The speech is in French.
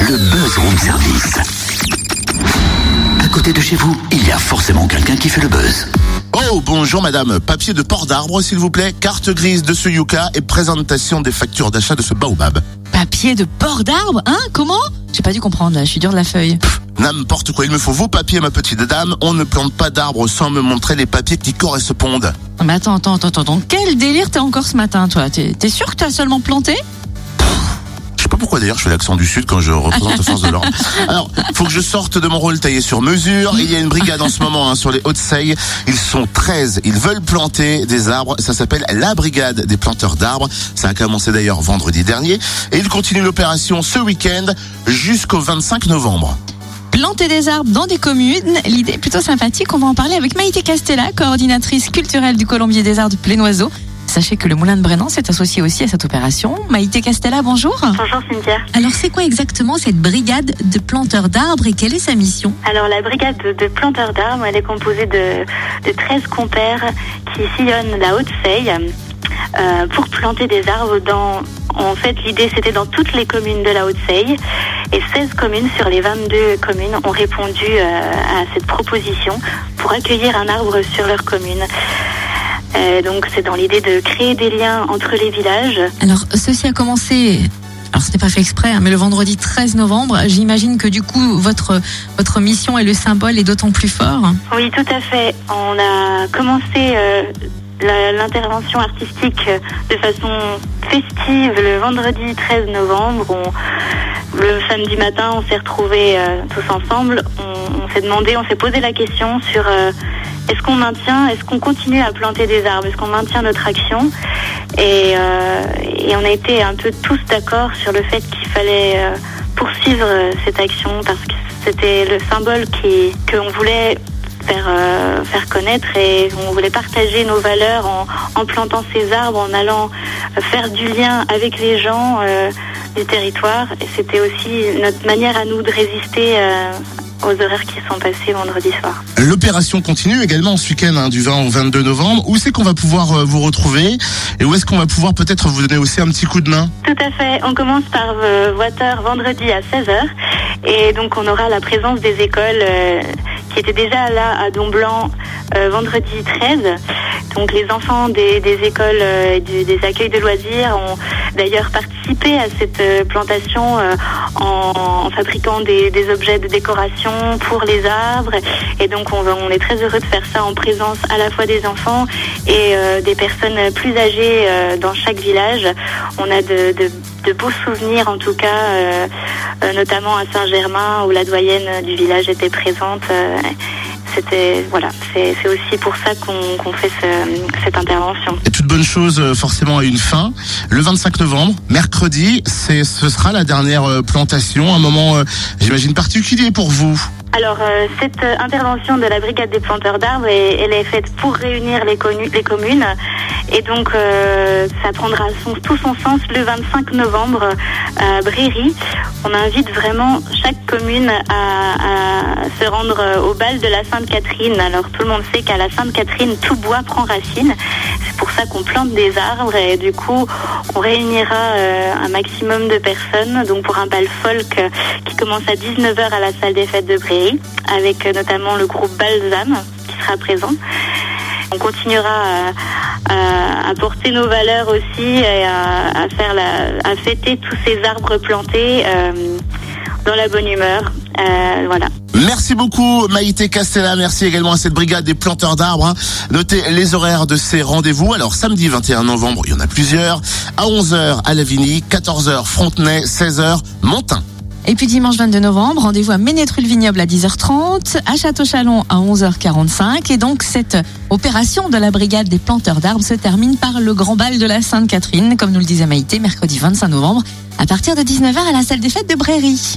le buzz room service. À côté de chez vous, il y a forcément quelqu'un qui fait le buzz. Oh, bonjour madame. Papier de port d'arbre, s'il vous plaît. Carte grise de ce Yuka et présentation des factures d'achat de ce baobab. Papier de port d'arbre Hein? Comment? J'ai pas dû comprendre, là, je suis dur de la feuille. N'importe quoi, il me faut vos papiers, ma petite dame. On ne plante pas d'arbres sans me montrer les papiers qui correspondent. Mais attends, attends, attends, attends. Quel délire t'as encore ce matin, toi? T'es t'es sûr que t'as seulement planté? Sais pas pourquoi d'ailleurs je fais l'accent du sud quand je représente Force de l'Ordre. Alors, faut que je sorte de mon rôle taillé sur mesure. Il y a une brigade en ce moment hein, sur les Hauts-de-Seille. Ils sont 13. Ils veulent planter des arbres. Ça s'appelle la brigade des planteurs d'arbres. Ça a commencé d'ailleurs vendredi dernier. Et ils continuent l'opération ce week-end jusqu'au 25 novembre. Planter des arbres dans des communes, l'idée est plutôt sympathique. On va en parler avec Maïté Castella, coordinatrice culturelle du Colombier des Arts de Plénoiseau. Sachez que le Moulin de Brennan s'est associé aussi à cette opération. Maïté Castella, bonjour. Bonjour Cynthia. Alors c'est quoi exactement cette brigade de planteurs d'arbres et quelle est sa mission? Alors la brigade de, planteurs d'arbres, elle est composée de, de 13 compères qui sillonnent la Haute-Seille euh, pour planter des arbres dans... En fait, l'idée, c'était dans toutes les communes de la Haute-Seille. Et 16 communes sur les 22 communes ont répondu euh, à cette proposition pour accueillir un arbre sur leur commune. Euh, donc, c'est dans l'idée de créer des liens entre les villages. Alors ceci a commencé... Alors c'était pas fait exprès, hein, mais le vendredi 13 novembre, j'imagine que du coup votre votre mission et le symbole est d'autant plus fort. Oui, tout à fait. On a commencé euh, l'intervention artistique euh, de façon festive le vendredi 13 novembre. On- le samedi matin, on s'est retrouvés euh, tous ensemble. On on s'est posé la question sur euh, est-ce qu'on maintient, est-ce qu'on continue à planter des arbres, est-ce qu'on maintient notre action? Et, euh, on a été un peu tous d'accord sur le fait qu'il fallait euh, poursuivre cette action parce que c'était le symbole qu'on voulait faire, faire connaître et on voulait partager nos valeurs en, plantant ces arbres, en allant faire du lien avec les gens du territoire. Et c'était aussi notre manière à nous de résister aux horaires qui sont passés vendredi soir. L'opération continue également ce week-end hein, du 20 au 22 novembre. Où c'est qu'on va pouvoir euh, vous retrouver et où est-ce qu'on va pouvoir peut-être vous donner aussi un petit coup de main? Tout à fait. On commence par euh, Water vendredi à 16h. Et donc, on aura la présence des écoles euh, qui étaient déjà là à Don-Blanc euh, vendredi 13. Donc, les enfants des, écoles euh, et du- des accueils de loisirs ont d'ailleurs participé à cette euh, plantation euh, en, fabriquant des, objets de décoration pour les arbres. Et donc, on, est très heureux de faire ça en présence à la fois des enfants et des personnes plus âgées dans chaque village. On a de, beaux souvenirs, en tout cas, notamment à Saint-Germain, où la doyenne du village était présente. C'était voilà, c'est aussi pour ça qu'on fait ce- cette intervention. Et toute bonne chose euh, forcément a une fin. Le 25 novembre, mercredi, c'est ce sera la dernière euh, plantation, un moment euh, j'imagine particulier pour vous. Alors, euh, cette intervention de la brigade des planteurs d'arbres, elle est faite pour réunir les, connu- les communes. Et donc, euh, ça prendra son- tout son sens le 25 novembre à Bréry. On invite vraiment chaque commune à, à se rendre au bal de la Sainte-Catherine. Alors, tout le monde sait qu'à la Sainte-Catherine, tout bois prend racine. C'est pour ça qu'on plante des arbres et du coup, on réunira euh, un maximum de personnes. Donc, pour un bal folk euh, qui commence à 19h à la salle des fêtes de Bréry, avec euh, notamment le groupe Balsam qui sera présent. On continuera à, porter nos valeurs aussi et à, à fêter tous ces arbres plantés dans la bonne humeur. Voilà. Merci beaucoup Maïté Castella, merci également à cette brigade des planteurs d'arbres. hein. Notez les horaires de ces rendez-vous. Alors samedi 21 novembre, il y en a plusieurs. À 11h à Lavigny, 14h Frontenay, 16h Montin. Et puis dimanche 22 novembre, rendez-vous à Ménétrul-Vignoble à 10h30, à Château-Chalon à 11h45. Et donc cette opération de la brigade des planteurs d'arbres se termine par le grand bal de la Sainte-Catherine, comme nous le disait Maïté, mercredi 25 novembre, à partir de 19h à la salle des fêtes de Bréry.